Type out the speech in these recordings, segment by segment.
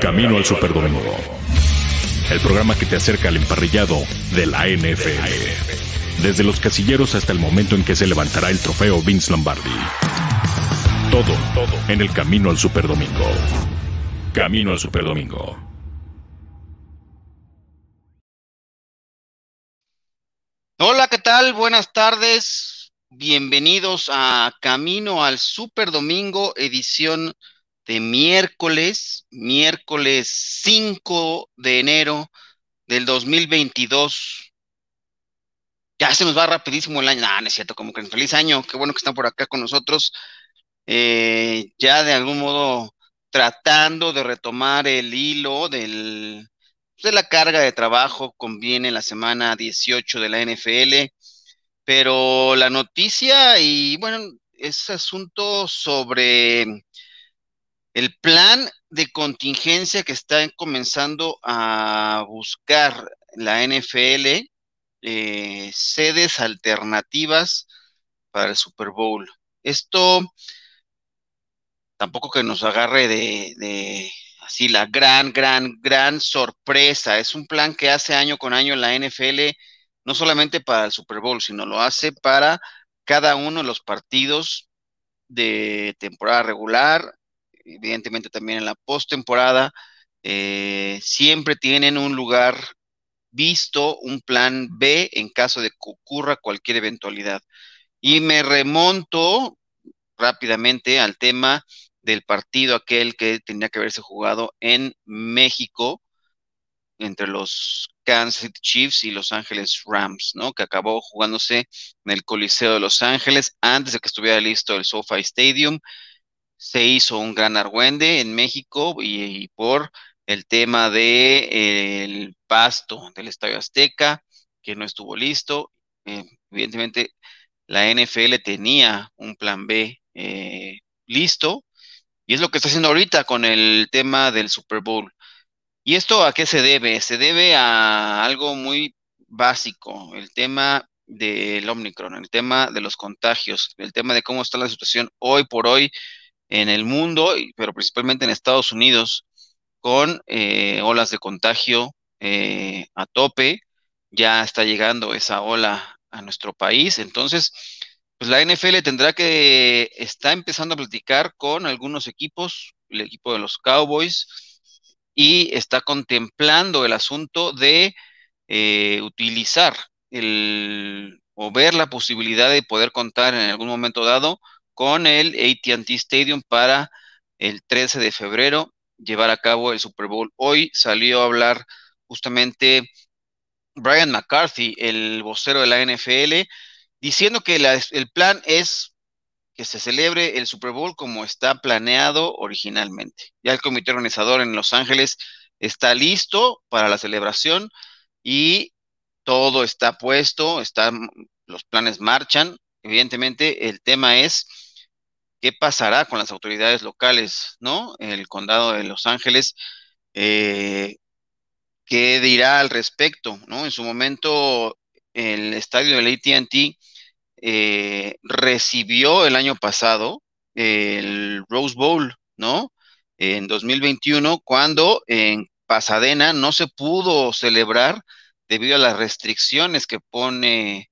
Camino al Superdomingo. El programa que te acerca al emparrillado de la NFL. Desde los casilleros hasta el momento en que se levantará el trofeo Vince Lombardi. Todo, todo en el Camino al Superdomingo. Camino al Superdomingo. Hola, ¿qué tal? Buenas tardes. Bienvenidos a Camino al Super Domingo, edición de miércoles, miércoles 5 de enero del 2022. Ya se nos va rapidísimo el año. No, no es cierto, como que feliz año. Qué bueno que están por acá con nosotros. Eh, ya de algún modo tratando de retomar el hilo del de la carga de trabajo conviene la semana 18 de la NFL, pero la noticia y bueno, es asunto sobre el plan de contingencia que está comenzando a buscar la NFL, eh, sedes alternativas para el Super Bowl. Esto tampoco que nos agarre de así la gran, gran, gran sorpresa. Es un plan que hace año con año la NFL, no solamente para el Super Bowl, sino lo hace para cada uno de los partidos de temporada regular, evidentemente también en la postemporada. Eh, siempre tienen un lugar visto, un plan B en caso de que ocurra cualquier eventualidad. Y me remonto rápidamente al tema del partido aquel que tenía que haberse jugado en México entre los Kansas City Chiefs y Los Ángeles Rams, ¿no? Que acabó jugándose en el Coliseo de Los Ángeles antes de que estuviera listo el SoFi Stadium. Se hizo un gran argüende en México y, por el tema de el pasto del Estadio Azteca, que no estuvo listo. Eh, evidentemente, la NFL tenía un plan B eh, listo, y es lo que está haciendo ahorita con el tema del Super Bowl. ¿Y esto a qué se debe? Se debe a algo muy básico, el tema del Omicron, el tema de los contagios, el tema de cómo está la situación hoy por hoy en el mundo, pero principalmente en Estados Unidos, con eh, olas de contagio eh, a tope. Ya está llegando esa ola a nuestro país. Entonces, pues la NFL tendrá que, está empezando a platicar con algunos equipos, el equipo de los Cowboys, y está contemplando el asunto de eh, utilizar el, o ver la posibilidad de poder contar en algún momento dado con el ATT Stadium para el 13 de febrero llevar a cabo el Super Bowl. Hoy salió a hablar justamente Brian McCarthy, el vocero de la NFL, diciendo que el plan es que se celebre el Super Bowl como está planeado originalmente. Ya el comité organizador en Los Ángeles está listo para la celebración y todo está puesto, los planes marchan. Evidentemente, el tema es qué pasará con las autoridades locales, ¿no? El condado de Los Ángeles, eh, qué dirá al respecto, ¿no? En su momento, el estadio del ATT eh, recibió el año pasado el Rose Bowl, ¿no? En 2021, cuando en Pasadena no se pudo celebrar debido a las restricciones que pone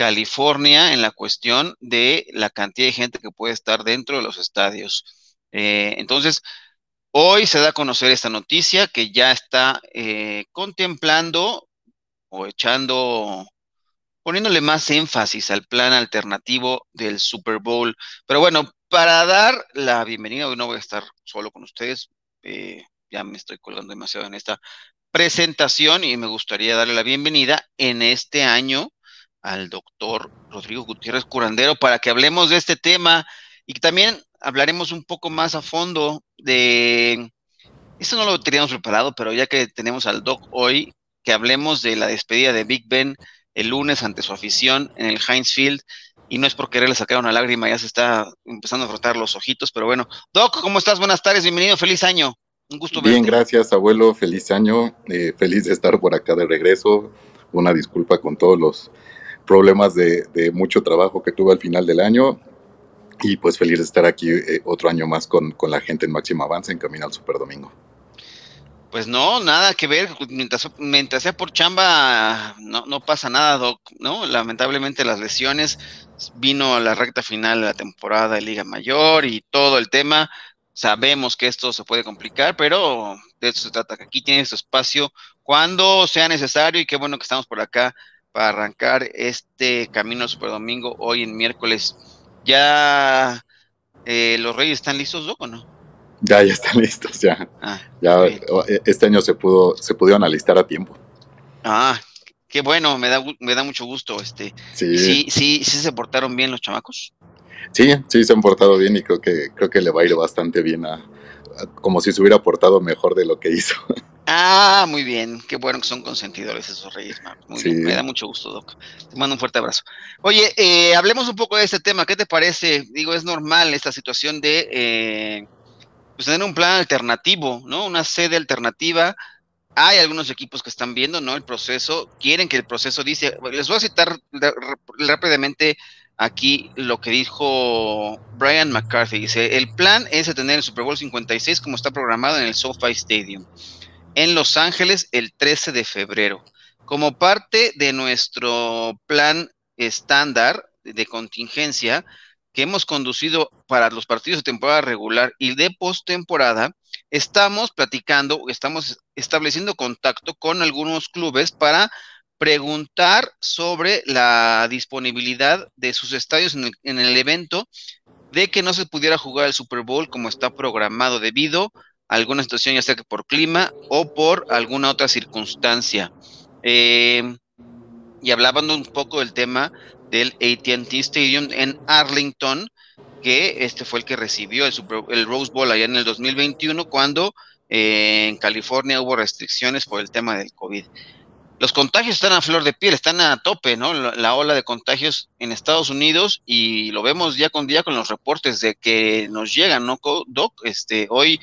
California en la cuestión de la cantidad de gente que puede estar dentro de los estadios. Eh, entonces, hoy se da a conocer esta noticia que ya está eh, contemplando o echando poniéndole más énfasis al plan alternativo del Super Bowl. Pero bueno, para dar la bienvenida, hoy no voy a estar solo con ustedes, eh, ya me estoy colgando demasiado en esta presentación y me gustaría darle la bienvenida en este año al doctor Rodrigo Gutiérrez Curandero para que hablemos de este tema y también hablaremos un poco más a fondo de... Esto no lo teníamos preparado, pero ya que tenemos al doc hoy, que hablemos de la despedida de Big Ben el lunes ante su afición en el Heinz Field y no es por quererle sacar una lágrima, ya se está empezando a frotar los ojitos, pero bueno. Doc, ¿cómo estás? Buenas tardes, bienvenido, feliz año. Un gusto verte. Bien, gracias, abuelo, feliz año, eh, feliz de estar por acá de regreso. Una disculpa con todos los problemas de, mucho trabajo que tuve al final del año. Y pues feliz de estar aquí eh, otro año más con, la gente en Máximo Avance en Camino al Super Domingo. Pues no, nada que ver. Mientras, mientras sea por chamba, no, no pasa nada, Doc. ¿no? Lamentablemente las lesiones vino a la recta final de la temporada de Liga Mayor y todo el tema. Sabemos que esto se puede complicar, pero de eso se trata, aquí tiene su espacio cuando sea necesario y qué bueno que estamos por acá para arrancar este camino Super Domingo hoy en miércoles. ¿Ya eh, los Reyes están listos, Doc, o no? Ya, ya están listos, ya. Ah, ya e, este año se pudo, se pudieron alistar a tiempo. Ah, qué bueno, me da, me da mucho gusto. Este, sí. sí, sí, sí se portaron bien los chamacos. Sí, sí se han portado bien y creo que, creo que le va a ir bastante bien a, como si se hubiera portado mejor de lo que hizo. Ah, muy bien. Qué bueno que son consentidores esos Reyes Muy bien. Me da mucho gusto, Doc. Te mando un fuerte abrazo. Oye, eh, hablemos un poco de este tema. ¿Qué te parece? Digo, es normal esta situación de eh, pues tener un plan alternativo, ¿no? Una sede alternativa. Hay algunos equipos que están viendo, ¿no? El proceso, quieren que el proceso dice, les voy a citar rápidamente aquí lo que dijo Brian McCarthy. Dice, el plan es tener el Super Bowl 56 como está programado en el SoFi Stadium en Los Ángeles el 13 de febrero. Como parte de nuestro plan estándar de contingencia, que hemos conducido para los partidos de temporada regular y de postemporada, estamos platicando, estamos estableciendo contacto con algunos clubes para preguntar sobre la disponibilidad de sus estadios en el, evento de que no se pudiera jugar el Super Bowl como está programado debido a alguna situación, ya sea que por clima o por alguna otra circunstancia. Eh, y hablando un poco del tema del ATT Stadium en Arlington, que este fue el que recibió el, el Rose Bowl allá en el 2021, cuando eh, en California hubo restricciones por el tema del COVID. Los contagios están a flor de piel, están a tope, ¿no? La, ola de contagios en Estados Unidos y lo vemos día con día con los reportes de que nos llegan, ¿no, Doc? Este, hoy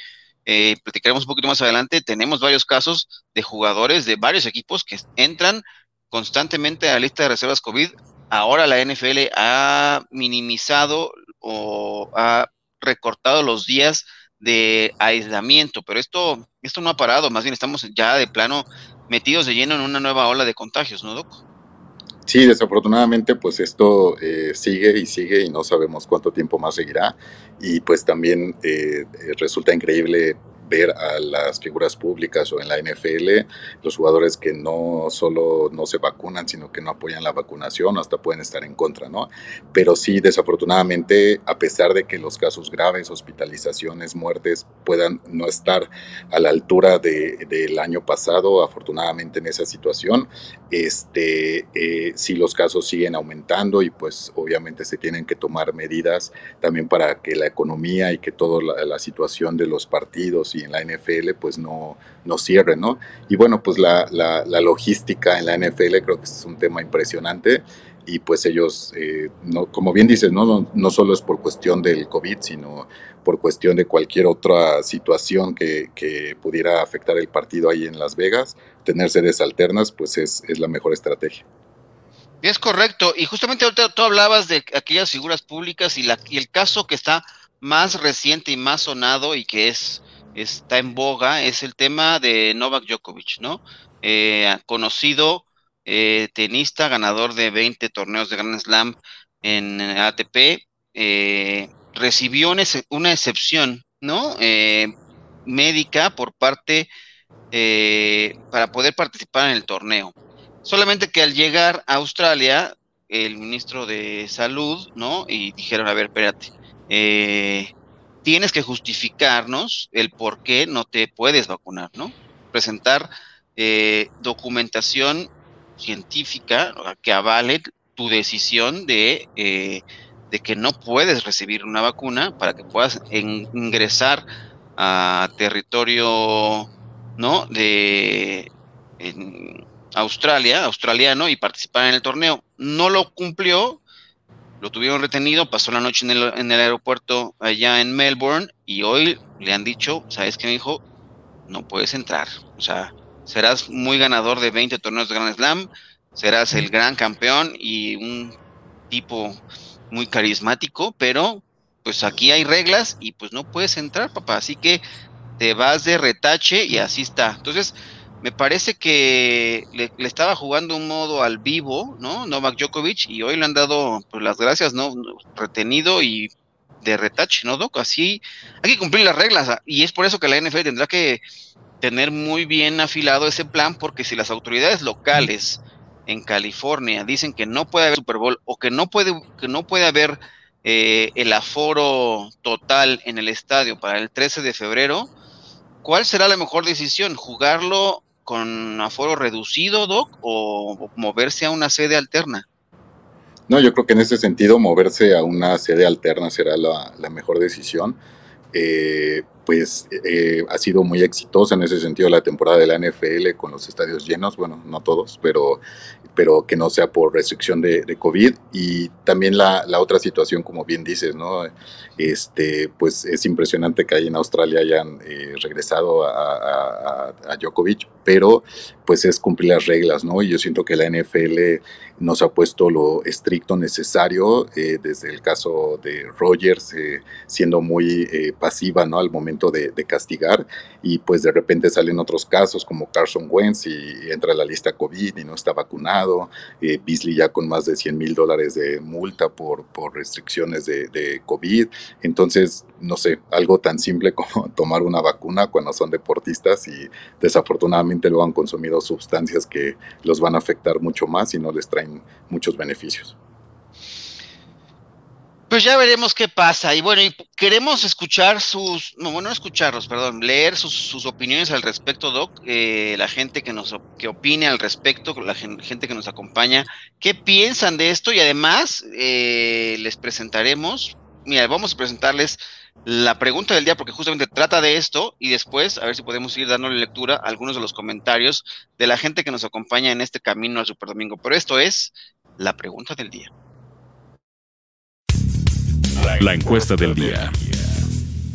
eh, platicaremos un poquito más adelante, tenemos varios casos de jugadores de varios equipos que entran constantemente a la lista de reservas COVID ahora la NFL ha minimizado o ha recortado los días de aislamiento, pero esto, esto no ha parado, más bien estamos ya de plano metidos de lleno en una nueva ola de contagios, ¿no, Doc? Sí, desafortunadamente pues esto eh, sigue y sigue y no sabemos cuánto tiempo más seguirá y pues también eh, eh, resulta increíble ver a las figuras públicas o en la NFL, los jugadores que no solo no se vacunan, sino que no apoyan la vacunación, hasta pueden estar en contra, ¿no? Pero sí, desafortunadamente, a pesar de que los casos graves, hospitalizaciones, muertes puedan no estar a la altura del año pasado, afortunadamente en esa situación, este, eh, sí los casos siguen aumentando y pues obviamente se tienen que tomar medidas también para que la economía y que toda la, la situación de los partidos y en la NFL pues no, no cierre, ¿no? Y bueno, pues la, la, logística en la NFL creo que es un tema impresionante y pues ellos, eh, no, como bien dices, ¿no? ¿no? No, solo es por cuestión del COVID, sino por cuestión de cualquier otra situación que, que pudiera afectar el partido ahí en Las Vegas, tener sedes alternas pues es, es la mejor estrategia. Es correcto, y justamente ahorita tú hablabas de aquellas figuras públicas y, la, y el caso que está más reciente y más sonado y que es está en boga es el tema de Novak Djokovic, ¿no? Eh, conocido eh, tenista, ganador de 20 torneos de Grand Slam en ATP, eh, recibió una, excepción, ¿no? médica por parte para poder participar en el torneo. Solamente que al llegar a Australia, el ministro de Salud, ¿no? Y dijeron, a ver, espérate, eh, tienes que justificarnos el por qué no te puedes vacunar, ¿no? Presentar eh, documentación científica que avale tu decisión de, eh, de, que no puedes recibir una vacuna para que puedas ingresar a territorio, ¿no? De Australia, australiano, y participar en el torneo. No lo cumplió, lo tuvieron retenido, pasó la noche en el, en el aeropuerto allá en Melbourne y hoy le han dicho, ¿sabes qué, hijo? No puedes entrar. O sea, serás muy ganador de 20 torneos de Grand Slam, serás el gran campeón y un tipo muy carismático, pero pues aquí hay reglas y pues no puedes entrar, papá. Así que te vas de retache y así está. Entonces, me parece que le, estaba jugando un modo al vivo, ¿no? Novak Djokovic, y hoy le han dado pues, las gracias, ¿no? Retenido y de retache, ¿no, Doc? Así hay que cumplir las reglas, y es por eso que la NFL tendrá que tener muy bien afilado ese plan, porque si las autoridades locales en California dicen que no puede haber Super Bowl o que no puede, que no puede haber eh, el aforo total en el estadio para el 13 de febrero, ¿cuál será la mejor decisión? ¿Jugarlo con aforo reducido, Doc, o moverse a una sede alterna? No, yo creo que en ese sentido moverse a una sede alterna será la, mejor decisión. Eh, pues eh, ha sido muy exitosa en ese sentido la temporada de la NFL con los estadios llenos, bueno, no todos, pero, pero que no sea por restricción de, COVID. Y también la, la, otra situación, como bien dices, ¿no? Este, pues es impresionante que ahí en Australia hayan eh, regresado a, a, Djokovic, pero pues es cumplir las reglas, ¿no? Y yo siento que la NFL nos ha puesto lo estricto necesario, eh, desde el caso de Rogers, siendo muy pasiva, ¿no? Al momento de, castigar y pues de repente salen otros casos como Carson Wentz y entra a la lista COVID y no está vacunado, eh, Beasley ya con más de 100 mil dólares de multa por, por restricciones de, de COVID, entonces no sé, algo tan simple como tomar una vacuna cuando son deportistas y desafortunadamente lo han consumido sustancias que los van a afectar mucho más y no les traen muchos beneficios. Pues ya veremos qué pasa. Y bueno, y queremos escuchar sus, no, bueno, escucharlos, perdón, leer sus, opiniones al respecto, Doc, eh, la gente que nos que opine al respecto, la gente que nos acompaña, qué piensan de esto y además eh, les presentaremos, mira, vamos a presentarles la pregunta del día porque justamente trata de esto y después a ver si podemos ir dándole lectura a algunos de los comentarios de la gente que nos acompaña en este camino al Super Domingo. Pero esto es la pregunta del día. La encuesta del día.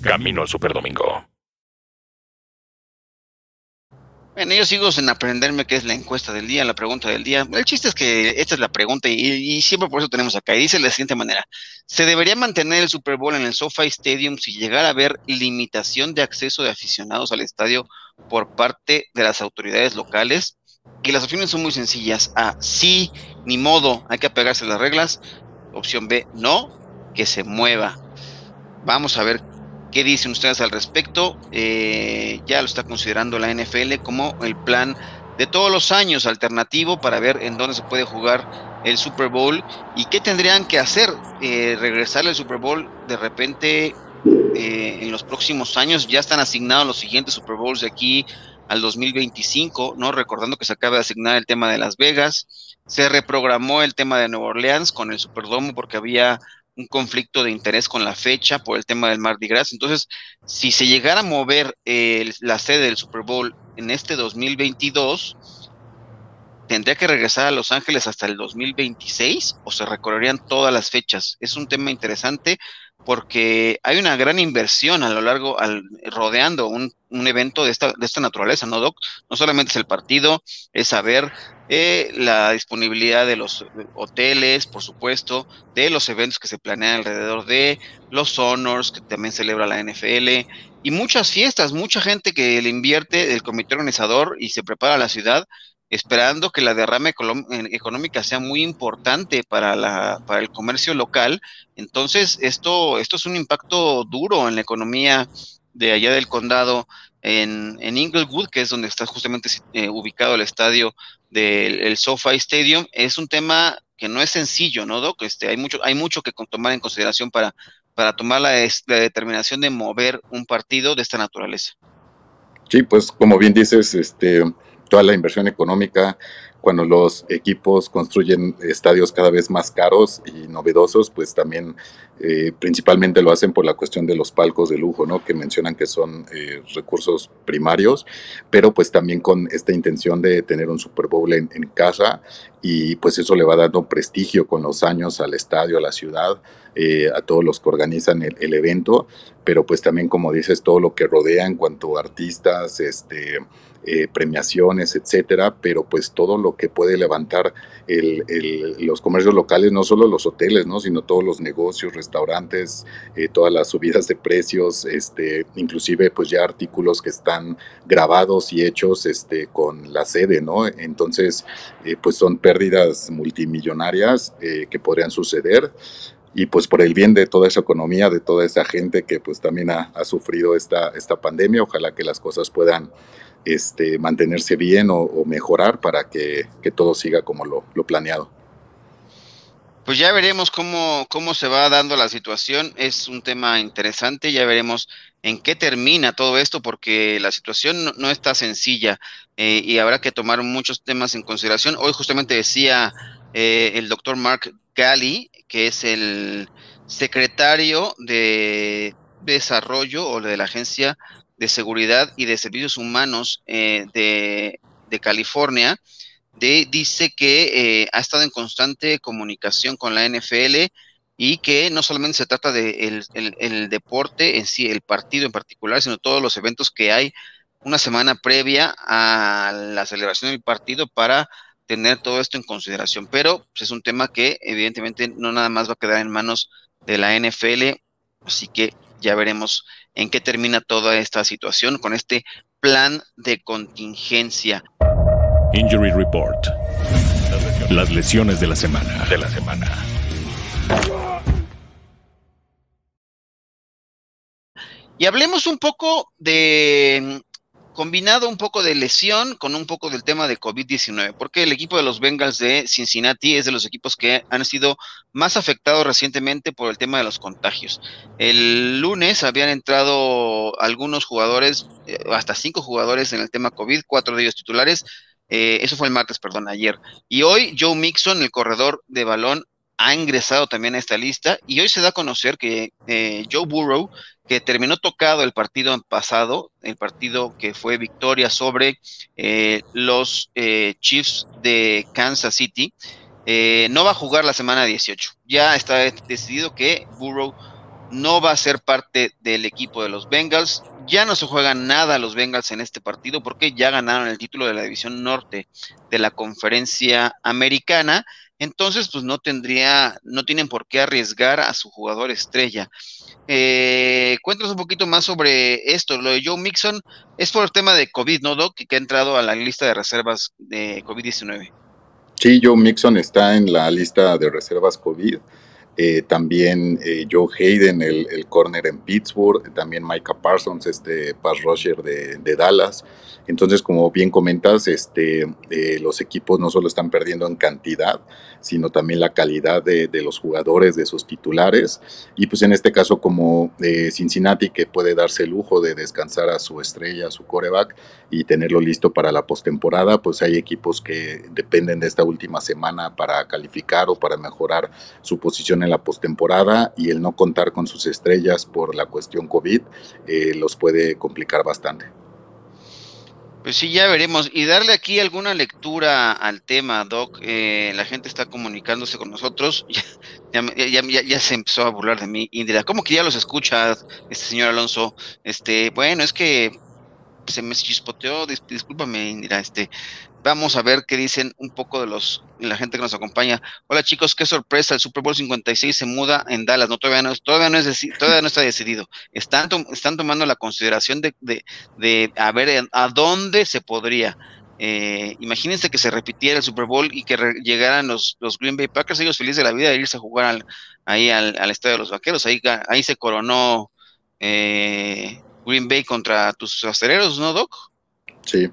Camino al Superdomingo. Bueno, yo sigo sin aprenderme qué es la encuesta del día, la pregunta del día. El chiste es que esta es la pregunta y, siempre por eso tenemos acá. Y dice de la siguiente manera: ¿Se debería mantener el Super Bowl en el SoFi Stadium si llegara a haber limitación de acceso de aficionados al estadio por parte de las autoridades locales? Y las opciones son muy sencillas. A, sí, ni modo, hay que apegarse a las reglas. Opción B, no que se mueva. Vamos a ver qué dicen ustedes al respecto. Eh, ya lo está considerando la NFL como el plan de todos los años alternativo para ver en dónde se puede jugar el Super Bowl y qué tendrían que hacer. Eh, regresar al Super Bowl de repente eh, en los próximos años. Ya están asignados los siguientes Super Bowls de aquí al 2025, ¿no? Recordando que se acaba de asignar el tema de Las Vegas. Se reprogramó el tema de Nueva Orleans con el Superdome porque había un conflicto de interés con la fecha por el tema del Mardi Gras. Entonces, si se llegara a mover la sede del Super Bowl en este 2022, ¿tendría que regresar a Los Ángeles hasta el 2026 o se recorrerían todas las fechas? Es un tema interesante porque hay una gran inversión a lo largo, al, rodeando un, un, evento de esta, de esta naturaleza, ¿no, Doc? No solamente es el partido, es saber eh, la disponibilidad de los hoteles, por supuesto, de los eventos que se planean alrededor de, los honors que también celebra la NFL, y muchas fiestas, mucha gente que le invierte el comité organizador y se prepara la ciudad esperando que la derrama económica sea muy importante para, la, para el comercio local. Entonces, esto, esto es un impacto duro en la economía de allá del condado, en, en Inglewood, que es donde está justamente eh, ubicado el estadio del SoFi Stadium. Es un tema que no es sencillo, ¿no, Doc? Este, hay, mucho, hay mucho que tomar en consideración para, para tomar la, la determinación de mover un partido de esta naturaleza. Sí, pues como bien dices, este, toda la inversión económica, cuando los equipos construyen estadios cada vez más caros y novedosos, pues también eh, principalmente lo hacen por la cuestión de los palcos de lujo, ¿no? Que mencionan que son eh, recursos primarios, pero pues también con esta intención de tener un Super Bowl en, casa y pues eso le va dando prestigio con los años al estadio, a la ciudad, eh, a todos los que organizan el, evento, pero pues también como dices, todo lo que rodea en cuanto a artistas, este eh, premiaciones, etcétera, pero pues todo lo que puede levantar los comercios locales, no solo los hoteles, ¿no? sino todos los negocios, restaurantes, eh, todas las subidas de precios, este, inclusive pues ya artículos que están grabados y hechos este, con la sede, ¿no? Entonces, eh, pues son pérdidas multimillonarias eh, que podrían suceder y pues por el bien de toda esa economía, de toda esa gente que pues también ha, sufrido esta, esta pandemia, ojalá que las cosas puedan este, mantenerse bien o, mejorar para que, todo siga como lo, planeado. Pues ya veremos cómo, cómo se va dando la situación. Es un tema interesante, ya veremos en qué termina todo esto, porque la situación no, está sencilla eh, y habrá que tomar muchos temas en consideración. Hoy justamente decía eh, el doctor Mark Galley, que es el secretario de desarrollo o de la Agencia de Seguridad y de Servicios Humanos eh, de, California, de, dice que eh, ha estado en constante comunicación con la NFL y que no solamente se trata de el, deporte en sí, el partido en particular, sino todos los eventos que hay una semana previa a la celebración del partido para tener todo esto en consideración. Pero pues, es un tema que evidentemente no nada más va a quedar en manos de la NFL, así que ya veremos en qué termina toda esta situación con este plan de contingencia. Injury Report. Las lesiones de la semana. De la semana. Y hablemos un poco de combinado un poco de lesión con un poco del tema de COVID-19, porque el equipo de los Bengals de Cincinnati es de los equipos que han sido más afectados recientemente por el tema de los contagios. El lunes habían entrado algunos jugadores, eh, hasta cinco jugadores en el tema COVID, cuatro de ellos titulares. Eh, eso fue el martes, perdón, ayer. Y hoy Joe Mixon, el corredor de balón, ha ingresado también a esta lista y hoy se da a conocer que eh, Joe Burrow terminó tocado el partido pasado, el partido que fue victoria sobre eh, los eh, Chiefs de Kansas City, eh, no va a jugar la semana 18. Ya está decidido que Burrow no va a ser parte del equipo de los Bengals. Ya no se juegan nada los Bengals en este partido porque ya ganaron el título de la división norte de la conferencia americana. Entonces, pues no tendría, no tienen por qué arriesgar a su jugador estrella. Eh, cuéntanos un poquito más sobre esto. Lo de Joe Mixon es por el tema de COVID, ¿no, Doc? Que ha entrado a la lista de reservas de COVID-19. Sí, Joe Mixon está en la lista de reservas COVID. Eh, también eh, Joe Hayden, el, corner en Pittsburgh, también Micah Parsons, este pass rusher de, de Dallas. Entonces, como bien comentas, este, eh, los equipos no solo están perdiendo en cantidad, sino también la calidad de, los jugadores, de sus titulares. Y pues en este caso, como Cincinnati, que puede darse el lujo de descansar a su estrella, a su coreback, y tenerlo listo para la postemporada, pues hay equipos que dependen de esta última semana para calificar o para mejorar su posición en la postemporada, y el no contar con sus estrellas por la cuestión COVID eh, los puede complicar bastante. Pues sí, ya veremos. Y darle aquí alguna lectura al tema, Doc. Eh, la gente está comunicándose con nosotros. Ya, se empezó a burlar de mí, Indira. ¿Cómo que ya los escuchas, este señor Alonso? Este, bueno, es que se me chispoteó, discúlpame, Indira, este, Vamos a ver qué dicen un poco de los la gente que nos acompaña. Hola chicos, qué sorpresa, el Super Bowl 56 se muda en Dallas. No, todavía no, todavía no, es todavía no está decidido. Están, están tomando la consideración de, de, a ver a dónde se podría. Eh, imagínense que se repitiera el Super Bowl y que llegaran los, los Green Bay Packers, ellos felices de la vida de irse a jugar ahí al, al, Estadio de los Vaqueros. Ahí, ahí se coronó eh, Green Bay contra tus aceleros, ¿no, Doc? Sí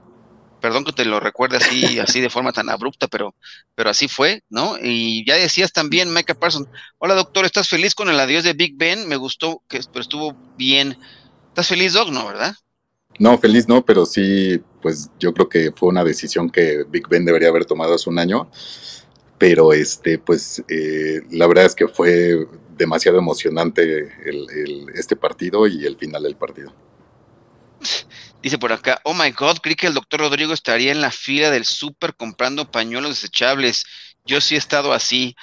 perdón que te lo recuerde así, así de forma tan abrupta, pero, pero así fue, ¿no? Y ya decías también, Micah Parsons, hola doctor, ¿estás feliz con el adiós de Big Ben? Me gustó, que, pero estuvo bien. ¿Estás feliz, Doc? No, ¿verdad? No, feliz no, pero sí, pues yo creo que fue una decisión que Big Ben debería haber tomado hace un año. Pero este, pues eh, la verdad es que fue demasiado emocionante este partido y el final del partido. Dice por acá, oh my god, creí que el doctor Rodrigo estaría en la fila del súper comprando pañuelos desechables. Yo sí he estado así.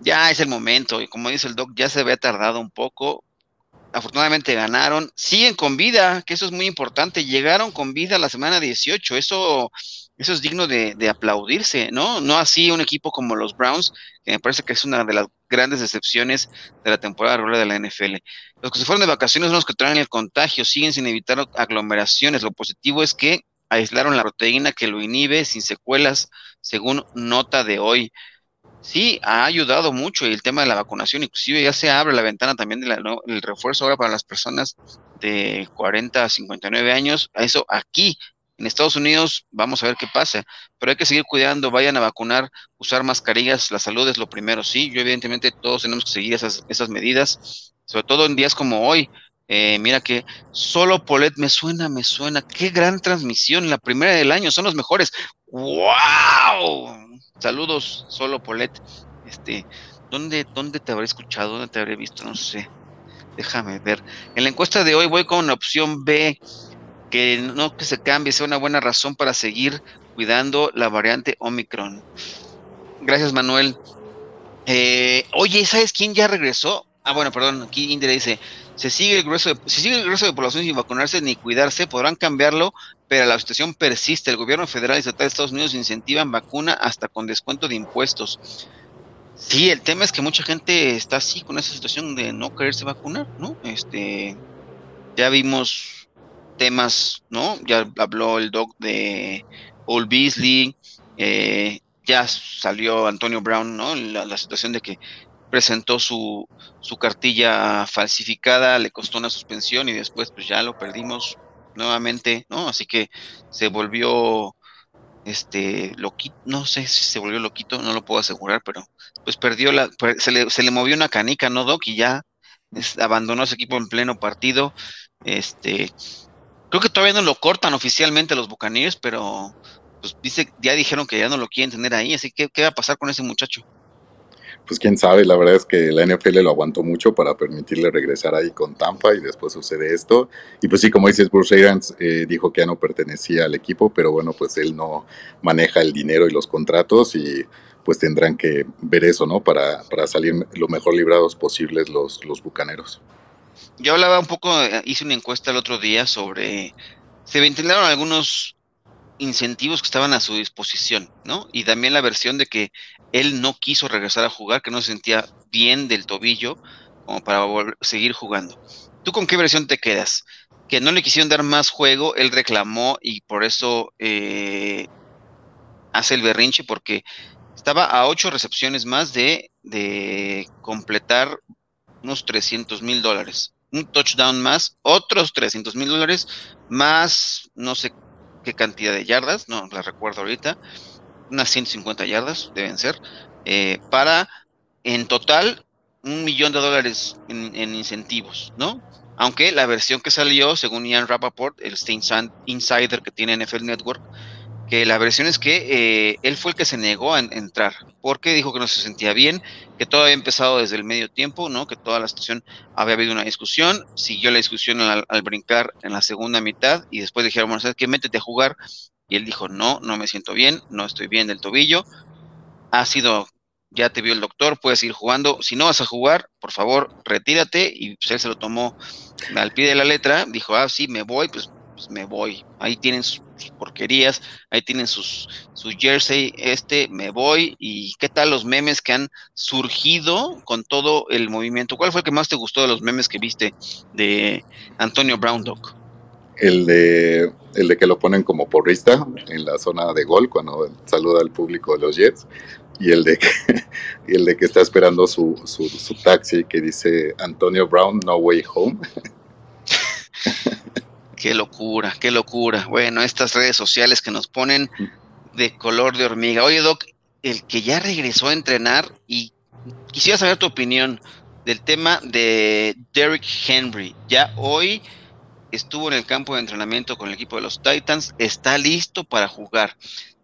Ya es el momento, y como dice el doc, ya se había tardado un poco. Afortunadamente ganaron, siguen con vida, que eso es muy importante. Llegaron con vida la semana 18, eso Eso es digno de, de, aplaudirse, ¿no? No así un equipo como los Browns, que me parece que es una de las grandes decepciones de la temporada regular de la NFL. Los que se fueron de vacaciones son los que traen el contagio, siguen sin evitar aglomeraciones. Lo positivo es que aislaron la proteína que lo inhibe sin secuelas, según nota de hoy. Sí, ha ayudado mucho y el tema de la vacunación, inclusive ya se abre la ventana también del refuerzo ahora para las personas de 40 a 59 años. Eso aquí en Estados Unidos vamos a ver qué pasa, pero hay que seguir cuidando, vayan a vacunar, usar mascarillas, la salud es lo primero, sí, yo evidentemente todos tenemos que seguir esas, esas medidas, sobre todo en días como hoy. Eh, mira que solo Polet me suena, me suena, qué gran transmisión, la primera del año, son los mejores. ¡Wow! Saludos, solo Polet. Este, ¿dónde, ¿Dónde te habré escuchado? ¿Dónde te habré visto? No sé. Déjame ver. En la encuesta de hoy voy con la opción B que no que se cambie sea una buena razón para seguir cuidando la variante Omicron. Gracias, Manuel. Eh, oye, ¿sabes quién ya regresó? Ah, bueno, perdón, aquí Indira dice, se sigue el grueso de, si sigue el grueso de población sin vacunarse ni cuidarse, podrán cambiarlo, pero la situación persiste. El gobierno federal y estatal de Estados Unidos incentivan vacuna hasta con descuento de impuestos. Sí, el tema es que mucha gente está así con esa situación de no quererse vacunar, ¿no? Este, ya vimos temas, ¿no? Ya habló el doc de Paul Beasley, eh, ya salió Antonio Brown, ¿no? La, situación de que presentó su, su cartilla falsificada, le costó una suspensión y después pues ya lo perdimos nuevamente, ¿no? Así que se volvió este loquito, no sé si se volvió loquito, no lo puedo asegurar, pero pues perdió la, se le, se le movió una canica, ¿no, Doc? Y ya abandonó ese equipo en pleno partido. Este, Creo que todavía no lo cortan oficialmente los Buccaneers, pero pues dice, ya dijeron que ya no lo quieren tener ahí, así que ¿qué va a pasar con ese muchacho? Pues quién sabe, la verdad es que la NFL lo aguantó mucho para permitirle regresar ahí con Tampa y después sucede esto. Y pues sí, como dices, Bruce Arians eh, dijo que ya no pertenecía al equipo, pero bueno, pues él no maneja el dinero y los contratos y pues tendrán que ver eso, ¿no? Para, para salir lo mejor librados posibles los, los bucaneros. Yo hablaba un poco, eh, hice una encuesta el otro día sobre, se ventilaron algunos incentivos que estaban a su disposición, ¿no? Y también la versión de que él no quiso regresar a jugar, que no se sentía bien del tobillo como para seguir jugando. ¿Tú con qué versión te quedas? Que no le quisieron dar más juego, él reclamó y por eso eh, hace el berrinche porque estaba a ocho recepciones más de, de completar unos 300 mil dólares. Un touchdown más, otros 300 mil dólares, más no sé qué cantidad de yardas, no la recuerdo ahorita, unas 150 yardas deben ser, eh, para en total un millón de dólares en, incentivos, ¿no? Aunque la versión que salió, según Ian Rappaport, el Insider que tiene NFL Network, que la versión es que eh, él fue el que se negó a entrar, porque dijo que no se sentía bien, que todo había empezado desde el medio tiempo, ¿no? Que toda la situación había habido una discusión, siguió la discusión al, brincar en la segunda mitad y después dijeron, bueno, ¿sabes qué? Métete a jugar. Y él dijo, no, no me siento bien, no estoy bien del tobillo. Ha sido, ya te vio el doctor, puedes ir jugando. Si no vas a jugar, por favor, retírate. Y pues él se lo tomó al pie de la letra, dijo, ah, sí, me voy, pues pues me voy. Ahí tienen sus, porquerías, ahí tienen sus, su jersey, este, me voy. ¿Y qué tal los memes que han surgido con todo el movimiento? ¿Cuál fue el que más te gustó de los memes que viste de Antonio Brown Dog? El de, el de que lo ponen como porrista en la zona de gol cuando saluda al público de los Jets y el de que, y el de que está esperando su, su, su taxi que dice Antonio Brown No Way Home. Qué locura, qué locura. Bueno, estas redes sociales que nos ponen de color de hormiga. Oye, Doc, el que ya regresó a entrenar y quisiera saber tu opinión del tema de Derrick Henry. Ya hoy estuvo en el campo de entrenamiento con el equipo de los Titans, está listo para jugar.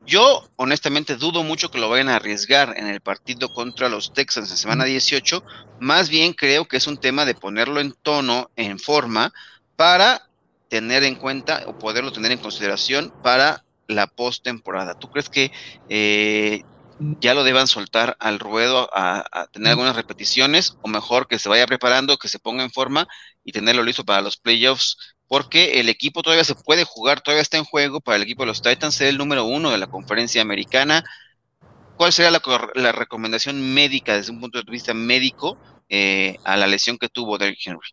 Yo honestamente dudo mucho que lo vayan a arriesgar en el partido contra los Texans en semana 18, más bien creo que es un tema de ponerlo en tono, en forma, para tener en cuenta o poderlo tener en consideración para la postemporada. ¿Tú crees que eh, ya lo deban soltar al ruedo a, tener algunas repeticiones o mejor que se vaya preparando, que se ponga en forma y tenerlo listo para los playoffs porque el equipo todavía se puede jugar, todavía está en juego para el equipo de los Titans, ser el número uno de la conferencia americana. ¿Cuál sería la, recomendación médica desde un punto de vista médico eh, a la lesión que tuvo Derrick Henry?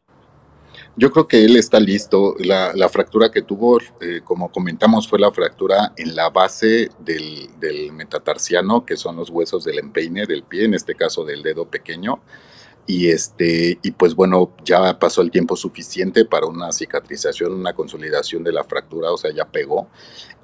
Yo creo que él está listo. La, fractura que tuvo, eh, como comentamos, fue la fractura en la base del, del, metatarsiano, que son los huesos del empeine del pie, en este caso del dedo pequeño. Y, este, y pues bueno, ya pasó el tiempo suficiente para una cicatrización, una consolidación de la fractura, o sea, ya pegó.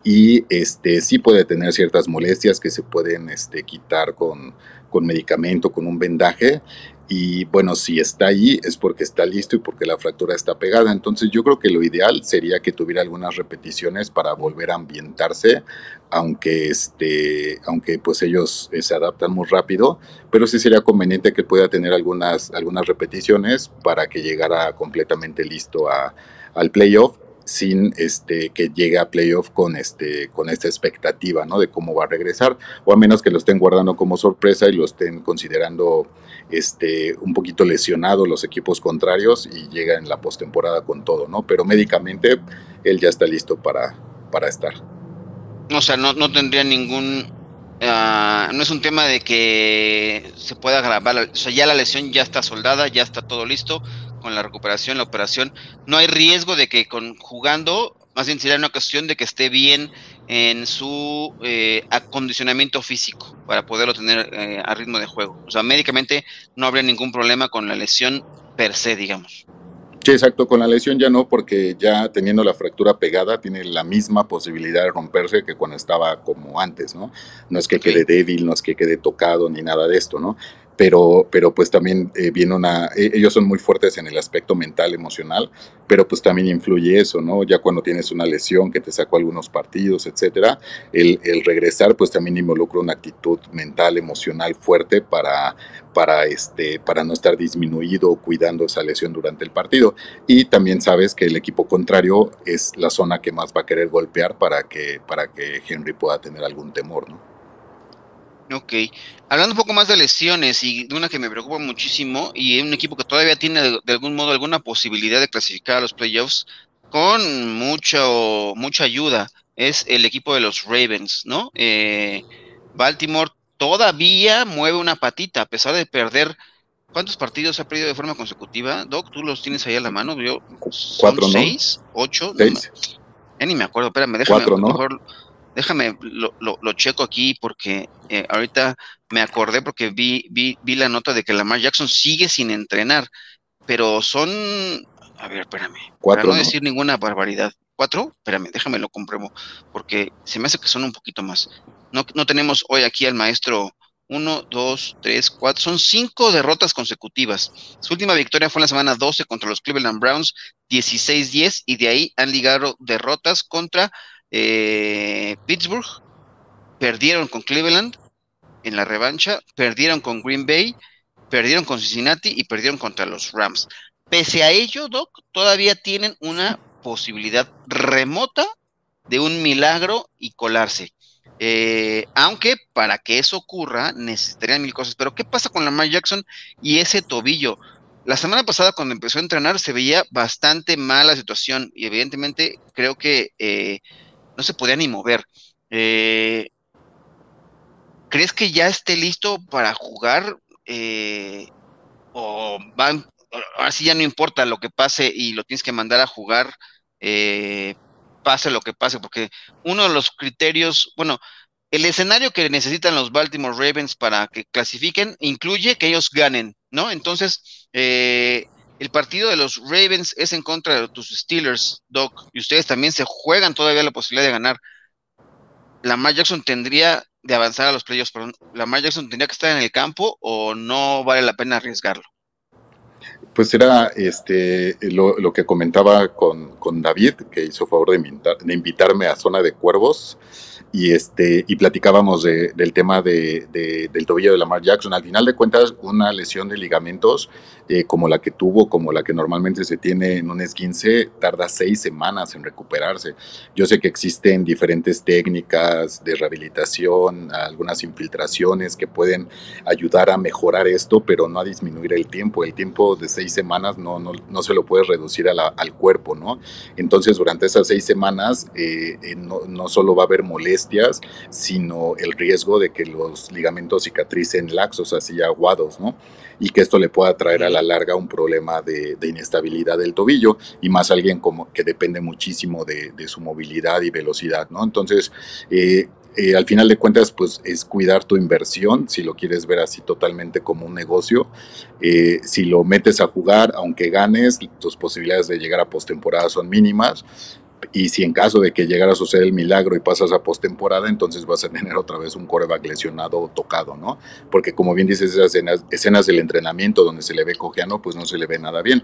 Y este, sí puede tener ciertas molestias que se pueden este, quitar con, con medicamento, con un vendaje, y bueno, si está ahí es porque está listo y porque la fractura está pegada. Entonces yo creo que lo ideal sería que tuviera algunas repeticiones para volver a ambientarse, aunque, este, aunque pues ellos eh, se adaptan muy rápido, pero sí sería conveniente que pueda tener algunas, algunas repeticiones para que llegara completamente listo a, al playoff sin este, que llegue a playoff con, este, con esta expectativa ¿no? de cómo va a regresar, o a menos que lo estén guardando como sorpresa y lo estén considerando este, un poquito lesionado los equipos contrarios y llega en la postemporada con todo, ¿no? Pero médicamente él ya está listo para, para estar. O sea, no, no tendría ningún ah, no es un tema de que se pueda grabar, o sea, ya la lesión ya está soldada, ya está todo listo, con la recuperación, la operación. No hay riesgo de que con jugando, más bien sería una cuestión de que esté bien en su eh, acondicionamiento físico para poderlo tener eh, a ritmo de juego. O sea, médicamente no habría ningún problema con la lesión per se, digamos. Sí, exacto, con la lesión ya no, porque ya teniendo la fractura pegada tiene la misma posibilidad de romperse que cuando estaba como antes, ¿no? No es que quede débil, no es que quede tocado ni nada de esto, ¿no? Pero, pero pues también eh, viene una, e, ellos son muy fuertes en el aspecto mental, emocional, pero pues también influye eso, ¿no? Ya cuando tienes una lesión que te sacó algunos partidos, etcétera, el, regresar pues también involucra una actitud mental, emocional fuerte para, para, este, para no estar disminuido o cuidando esa lesión durante el partido. Y también sabes que el equipo contrario es la zona que más va a querer golpear para que, para que Henry pueda tener algún temor, ¿no? Ok, hablando un poco más de lesiones y de una que me preocupa muchísimo y un equipo que todavía tiene de, algún modo alguna posibilidad de clasificar a los playoffs con mucho, mucha ayuda es el equipo de los Ravens, ¿no? Eh, Baltimore todavía mueve una patita a pesar de perder. ¿Cuántos partidos ha perdido de forma consecutiva? Doc, tú los tienes ahí a la mano. Yo, Cuatro, ¿Seis? ¿Ocho? ya ni me acuerdo, espérame, déjame Cuatro, ¿no? Déjame, lo, lo, checo aquí porque eh, ahorita me acordé porque vi, vi, vi la nota de que Lamar Jackson sigue sin entrenar, pero son, a ver, espérame, para no, decir ninguna barbaridad. ¿Cuatro? Espérame, déjame lo compruebo, porque se me hace que son un poquito más. No, no tenemos hoy aquí al maestro uno, dos, tres, cuatro. Son cinco derrotas consecutivas. Su última victoria fue en la semana 12 contra los Cleveland Browns, 16-10, y de ahí han ligado derrotas contra eh, Pittsburgh, perdieron con Cleveland en la revancha, perdieron con Green Bay, perdieron con Cincinnati y perdieron contra los Rams. Pese a ello, Doc, todavía tienen una posibilidad remota de un milagro y colarse. Eh, aunque para que eso ocurra necesitarían mil cosas. Pero ¿qué pasa con Lamar Jackson y ese tobillo? La semana pasada cuando empezó a entrenar se veía bastante mala la situación y evidentemente creo que eh, no se podía ni mover. Eh, ¿Crees que ya esté listo para jugar? Eh, ¿O van, así ya no importa lo que pase y lo tienes que mandar a jugar, eh, pase lo que pase? Porque uno de los criterios, bueno, el escenario que necesitan los Baltimore Ravens para que clasifiquen incluye que ellos ganen, ¿no? Entonces, eh, el partido de los Ravens es en contra de tus Steelers, Doc, y ustedes también se juegan todavía la posibilidad de ganar. Lamar Jackson tendría de avanzar a los playoffs, pero Lamar Jackson tendría que estar en el campo o no vale la pena arriesgarlo. Pues era este lo, que comentaba con, David, que hizo favor de, invitarme a Zona de Cuervos y este y platicábamos del tema de, del tobillo de Lamar Jackson. Al final de cuentas, una lesión de ligamentos eh, como la que tuvo, como la que normalmente se tiene en un esguince, tarda seis semanas en recuperarse. Yo sé que existen diferentes técnicas de rehabilitación, algunas infiltraciones que pueden ayudar a mejorar esto, pero no a disminuir el tiempo. El tiempo de seis seis semanas no, no, no se lo puedes reducir al cuerpo, ¿no? Entonces, durante esas seis semanas eh, eh, no, no, solo va a haber molestias, sino el riesgo de que los ligamentos cicatricen laxos, así aguados, ¿no? Y que esto le pueda traer a la larga un problema de, inestabilidad del tobillo y más alguien como que depende muchísimo de, de su movilidad y velocidad, ¿no? Entonces, eh, eh, al final de cuentas, pues es cuidar tu inversión, si lo quieres ver así totalmente como un negocio. Eh, si lo metes a jugar, aunque ganes, tus posibilidades de llegar a postemporada son mínimas. Y si en caso de que llegara a suceder el milagro y pasas a postemporada, entonces vas a tener otra vez un coreback lesionado o tocado, ¿no? Porque como bien dices, esas escenas, escenas del entrenamiento donde se le ve cojeando, pues no se le ve nada bien.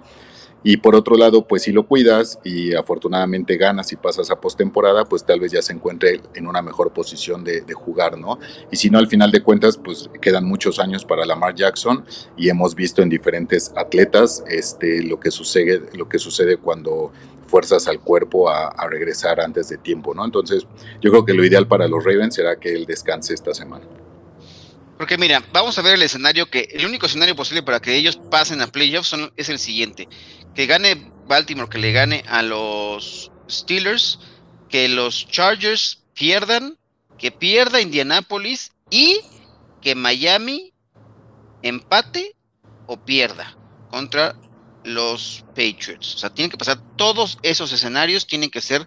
Y por otro lado, pues si lo cuidas y afortunadamente ganas y pasas a postemporada, pues tal vez ya se encuentre en una mejor posición de, jugar, ¿no? Y si no, al final de cuentas, pues quedan muchos años para Lamar Jackson y hemos visto en diferentes atletas este, lo, que sucede, lo que sucede cuando fuerzas al cuerpo a, a, regresar antes de tiempo, ¿no? Entonces, yo creo que lo ideal para los Ravens será que él descanse esta semana. Porque mira, vamos a ver el escenario que el único escenario posible para que ellos pasen a playoffs es el siguiente: que gane Baltimore, que le gane a los Steelers, que los Chargers pierdan, que pierda Indianapolis y que Miami empate o pierda contra los Patriots. O sea, tienen que pasar todos esos escenarios, tienen que ser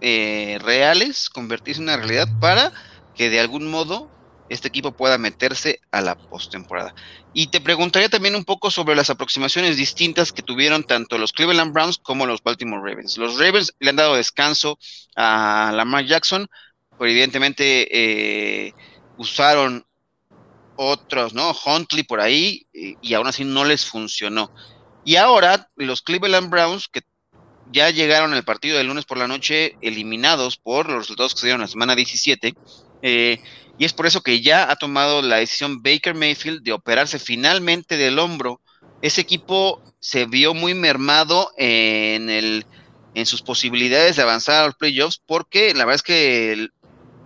eh, reales, convertirse en una realidad para que de algún modo este equipo pueda meterse a la postemporada. Y te preguntaría también un poco sobre las aproximaciones distintas que tuvieron tanto los Cleveland Browns como los Baltimore Ravens. Los Ravens le han dado descanso a Lamar Jackson, pero evidentemente eh, usaron otros, ¿no? Huntley por ahí, y, aún así no les funcionó. Y ahora los Cleveland Browns, que ya llegaron al partido del lunes por la noche eliminados por los resultados que se dieron la semana 17, eh, y es por eso que ya ha tomado la decisión Baker Mayfield de operarse finalmente del hombro. Ese equipo se vio muy mermado en, el, en sus posibilidades de avanzar a los playoffs porque la verdad es que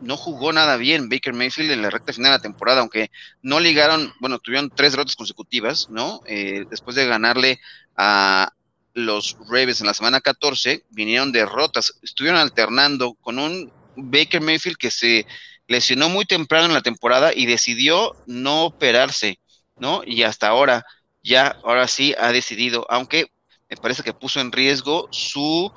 no jugó nada bien Baker Mayfield en la recta final de la temporada, aunque no ligaron, bueno, tuvieron tres derrotas consecutivas, ¿no? Eh, después de ganarle a los Ravens en la semana 14, vinieron derrotas, estuvieron alternando con un Baker Mayfield que se lesionó muy temprano en la temporada y decidió no operarse, ¿no? Y hasta ahora, ya, ahora sí ha decidido, aunque me parece que puso en riesgo su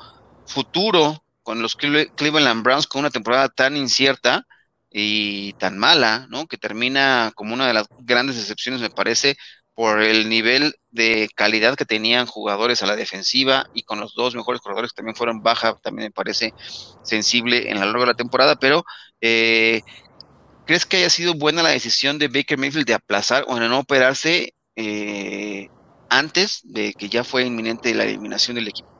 futuro con los Cleveland Browns con una temporada tan incierta y tan mala, ¿no? Que termina como una de las grandes excepciones, me parece, por el nivel de calidad que tenían jugadores a la defensiva y con los dos mejores jugadores que también fueron baja, también me parece sensible en la largo de la temporada, pero eh, ¿crees que haya sido buena la decisión de Baker Mayfield de aplazar o de no operarse eh, antes de que ya fue inminente la eliminación del equipo?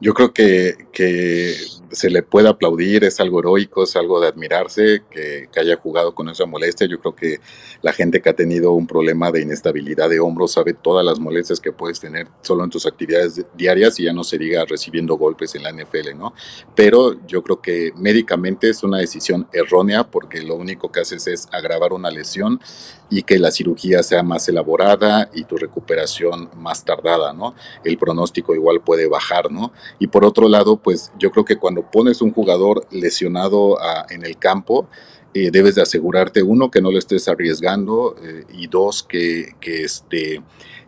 Yo creo que, que, se le puede aplaudir, es algo heroico, es algo de admirarse que, haya jugado con esa molestia. Yo creo que la gente que ha tenido un problema de inestabilidad de hombros sabe todas las molestias que puedes tener solo en tus actividades diarias y ya no se diga recibiendo golpes en la NFL, ¿no? Pero yo creo que médicamente es una decisión errónea porque lo único que haces es agravar una lesión y que la cirugía sea más elaborada y tu recuperación más tardada, ¿no? El pronóstico igual puede bajar, ¿no? Y por otro lado, pues yo creo que cuando pones un jugador lesionado a, en el campo, eh, debes de asegurarte, uno, que no lo estés arriesgando eh, y dos, que, que este,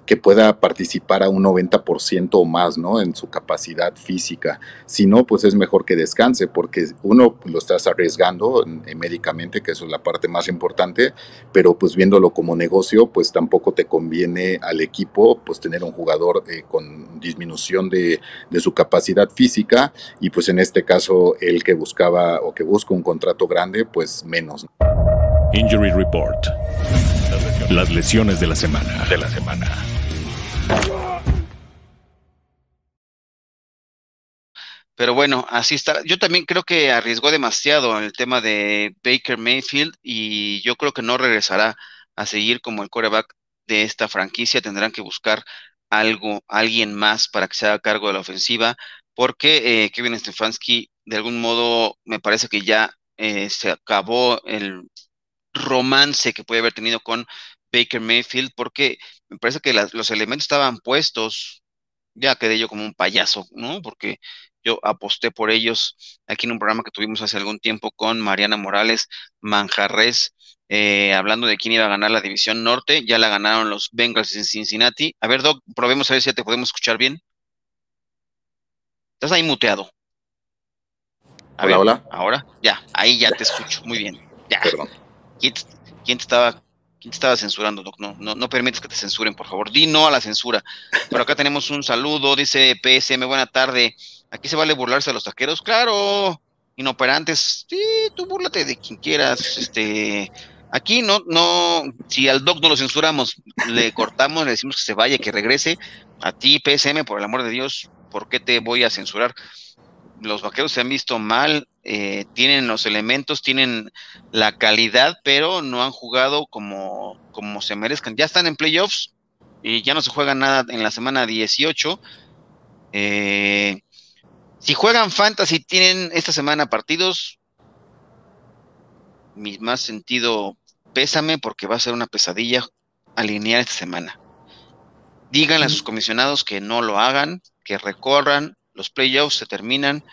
que pueda participar a un 90% o más, ¿no? En su capacidad física. Si no, pues es mejor que descanse, porque uno lo estás arriesgando médicamente, que eso es la parte más importante, pero pues viéndolo como negocio, pues tampoco te conviene al equipo, pues tener un jugador eh, con disminución de, de su capacidad física y pues en este caso el que buscaba o que busca un contrato grande, pues menos. Injury Report. Las lesiones de la semana. De la semana. Pero bueno, así está. Yo también creo que arriesgó demasiado el tema de Baker Mayfield y yo creo que no regresará a seguir como el coreback de esta franquicia. Tendrán que buscar algo, alguien más para que se haga cargo de la ofensiva, porque eh, Kevin Stefanski, de algún modo, me parece que ya eh, se acabó el romance que puede haber tenido con Baker Mayfield, porque me parece que los elementos estaban puestos, ya quedé yo como un payaso, ¿no? Porque yo aposté por ellos aquí en un programa que tuvimos hace algún tiempo con Mariana Morales Manjarres, eh, hablando de quién iba a ganar la división norte. Ya la ganaron los Bengals en Cincinnati. A ver, Doc, probemos a ver si ya te podemos escuchar bien. Estás ahí muteado. hola, hola. Ahora, ya, ahí ya, te escucho. Muy bien. Ya. Perdón. ¿Quién, te estaba ¿Quién te estaba censurando, Doc? No, no, no permites que te censuren, por favor. Di no a la censura. Pero acá tenemos un saludo, dice PSM, buena tarde. Aquí se vale burlarse a los taqueros, claro. Inoperantes, sí, tú búrlate de quien quieras. Este, aquí no, no, si al doc no lo censuramos, le cortamos, le decimos que se vaya, que regrese. A ti, PSM, por el amor de Dios, ¿por qué te voy a censurar? Los vaqueros se han visto mal, eh, tienen los elementos, tienen la calidad, pero no han jugado como, como se merezcan. Ya están en playoffs y ya no se juega nada en la semana 18. Eh, si juegan fantasy, tienen esta semana partidos. Mi más sentido pésame porque va a ser una pesadilla alinear esta semana. Díganle a sus comisionados que no lo hagan, que recorran. Los playoffs se terminan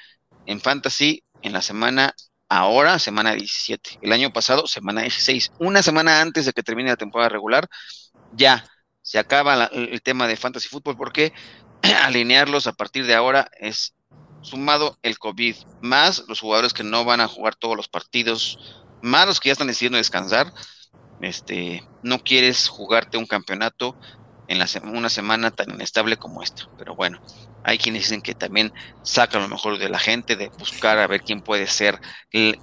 en fantasy en la semana ahora, semana 17. El año pasado, semana 16. Una semana antes de que termine la temporada regular, ya se acaba el tema de fantasy fútbol porque alinearlos a partir de ahora es sumado el COVID, más los jugadores que no van a jugar todos los partidos, más los que ya están decidiendo descansar, este, no quieres jugarte un campeonato en la una semana tan inestable como esta. Pero bueno, hay quienes dicen que también sacan lo mejor de la gente, de buscar a ver quién puede ser el,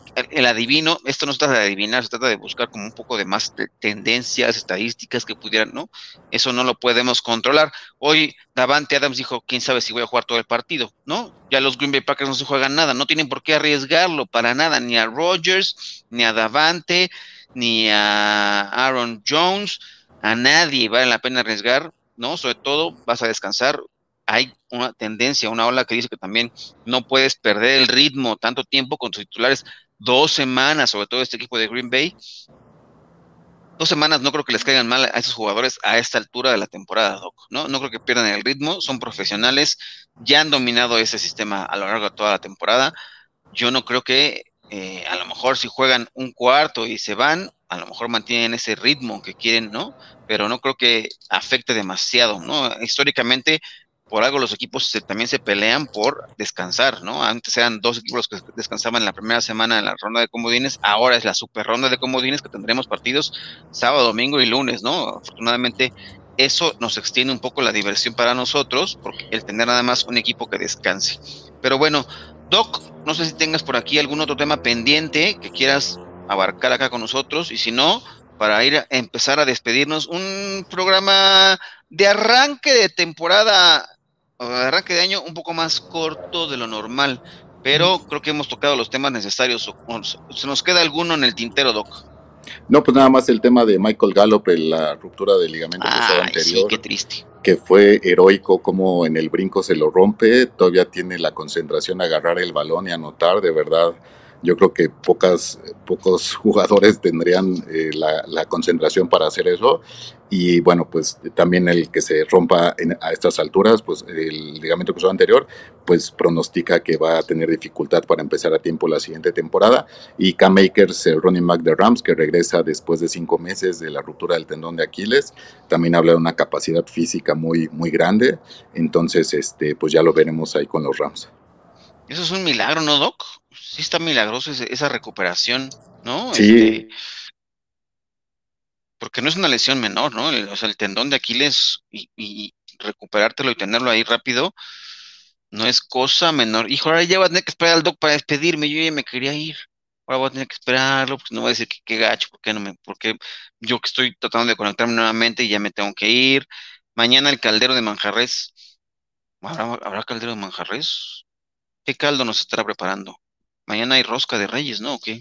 adivino. Esto no se trata de adivinar, se trata de buscar como un poco de más tendencias, estadísticas que pudieran, ¿no? Eso no lo podemos controlar. Hoy Davante Adams dijo, quién sabe si voy a jugar todo el partido, ¿no? Ya los Green Bay Packers no se juegan nada, no tienen por qué arriesgarlo para nada, ni a Rodgers, ni a Davante, ni a Aaron Jones a nadie vale la pena arriesgar, ¿no? Sobre todo vas a descansar. Hay una tendencia, una ola que dice que también no puedes perder el ritmo tanto tiempo con tus titulares. Dos semanas, sobre todo este equipo de Green Bay. Dos semanas no creo que les caigan mal a esos jugadores a esta altura de la temporada, Doc, ¿no? No creo que pierdan el ritmo, son profesionales, ya han dominado ese sistema a lo largo de toda la temporada. Yo no creo que eh, a lo mejor si juegan un cuarto y se van, a lo mejor mantienen ese ritmo que quieren, ¿no? Pero no creo que afecte demasiado, ¿no? Históricamente, por algo los equipos también se pelean por descansar, ¿no? Antes eran dos equipos los que descansaban en la primera semana en la ronda de comodines, ahora es la super ronda de comodines que tendremos partidos sábado, domingo y lunes, ¿no? Afortunadamente eso nos extiende un poco la diversión para nosotros, porque el tener nada más un equipo que descanse. Pero bueno, Doc, no sé si tengas por aquí algún otro tema pendiente que quieras abarcar acá con nosotros y si no, para ir a empezar a despedirnos, un programa de arranque de temporada, arranque de año un poco más corto de lo normal, pero creo que hemos tocado los temas necesarios. ¿Se nos queda alguno en el tintero, Doc? No, pues nada más el tema de Michael Gallup, la ruptura del ligamento anterior. Sí, qué triste. Que fue heroico, como en el brinco se lo rompe, todavía tiene la concentración agarrar el balón y anotar, de verdad yo creo que pocas, pocos jugadores tendrían eh, la, concentración para hacer eso. Y bueno, pues también el que se rompa a estas alturas, pues el ligamento cruzado anterior, pues pronostica que va a tener dificultad para empezar a tiempo la siguiente temporada. Y Cam Makers, el running back de Rams, que regresa después de cinco meses de la ruptura del tendón de Aquiles, también habla de una capacidad física muy, muy grande. Entonces, este, pues ya lo veremos ahí con los Rams. Eso es un milagro, ¿no, Doc? Sí está milagroso esa recuperación, ¿no? Sí. Este, porque no es una lesión menor, ¿no? o sea, el tendón de Aquiles y, recuperártelo y tenerlo ahí rápido no es cosa menor. Hijo, ahora ya voy a tener que esperar al doc para despedirme. Yo ya me quería ir. Ahora voy a tener que esperarlo, porque no voy a decir que qué gacho, porque no me, porque yo que estoy tratando de conectarme nuevamente y ya me tengo que ir. Mañana el caldero de Manjarres. ¿Habrá, ¿habrá caldero de Manjarres? ¿Qué caldo nos estará preparando? Mañana hay rosca de Reyes, ¿no? ¿O qué?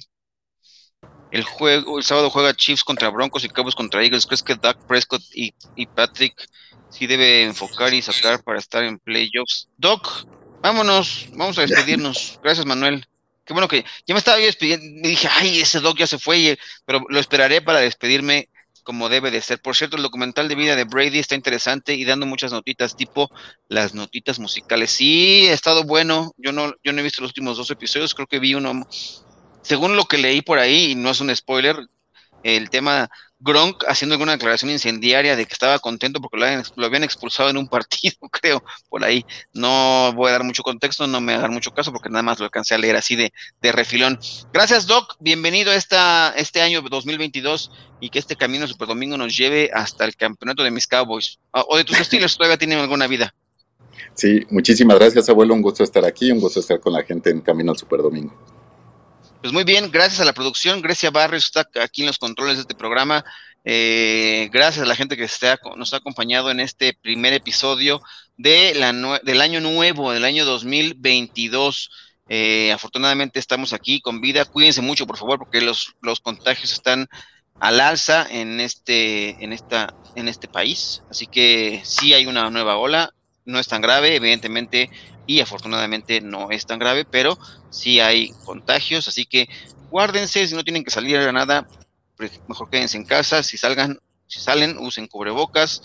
El juego, el sábado juega Chiefs contra Broncos y Cowboys contra Eagles. ¿Crees que Doug Prescott y, Patrick sí debe enfocar y sacar para estar en playoffs? Doc, vámonos, vamos a despedirnos. Gracias, Manuel. Qué bueno que ya me estaba despidiendo. Me dije, ay, ese Doc ya se fue, pero lo esperaré para despedirme como debe de ser. Por cierto, el documental de vida de Brady está interesante y dando muchas notitas, tipo las notitas musicales. Sí, ha estado bueno. Yo no, yo no he visto los últimos dos episodios, creo que vi uno. Según lo que leí por ahí, y no es un spoiler, el tema Gronk haciendo alguna declaración incendiaria de que estaba contento porque lo habían, expulsado en un partido, creo, por ahí. No voy a dar mucho contexto, no me hagan mucho caso porque nada más lo alcancé a leer así de, de refilón. Gracias, Doc. Bienvenido a esta, este año 2022 y que este camino Super Domingo nos lleve hasta el campeonato de mis Cowboys. Ah, o de tus estilos, todavía tienen alguna vida. Sí, muchísimas gracias, abuelo. Un gusto estar aquí, un gusto estar con la gente en Camino al Super Domingo. Pues muy bien, gracias a la producción, Grecia Barrios está aquí en los controles de este programa. Eh, gracias a la gente que nos ha acompañado en este primer episodio de la, del año nuevo, del año 2022. Eh, afortunadamente estamos aquí con vida. Cuídense mucho, por favor, porque los, los contagios están al alza en este, en esta, en este país. Así que sí hay una nueva ola. No es tan grave, evidentemente y afortunadamente no es tan grave, pero sí hay contagios, así que guárdense, si no tienen que salir a nada, mejor quédense en casa, si salgan, si salen, usen cubrebocas,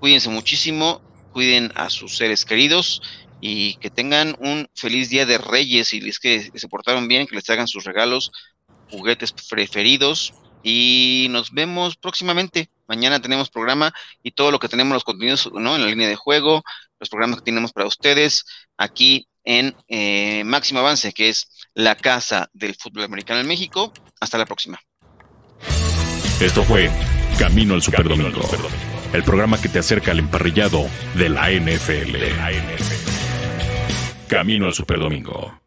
cuídense muchísimo, cuiden a sus seres queridos y que tengan un feliz día de Reyes y les que se portaron bien, que les hagan sus regalos, juguetes preferidos y nos vemos próximamente. Mañana tenemos programa y todo lo que tenemos, los contenidos ¿no? en la línea de juego, los programas que tenemos para ustedes aquí en eh, Máximo Avance, que es la casa del fútbol americano en México. Hasta la próxima. Esto fue Camino al Superdomingo, el programa que te acerca al emparrillado de la NFL. Camino al Superdomingo.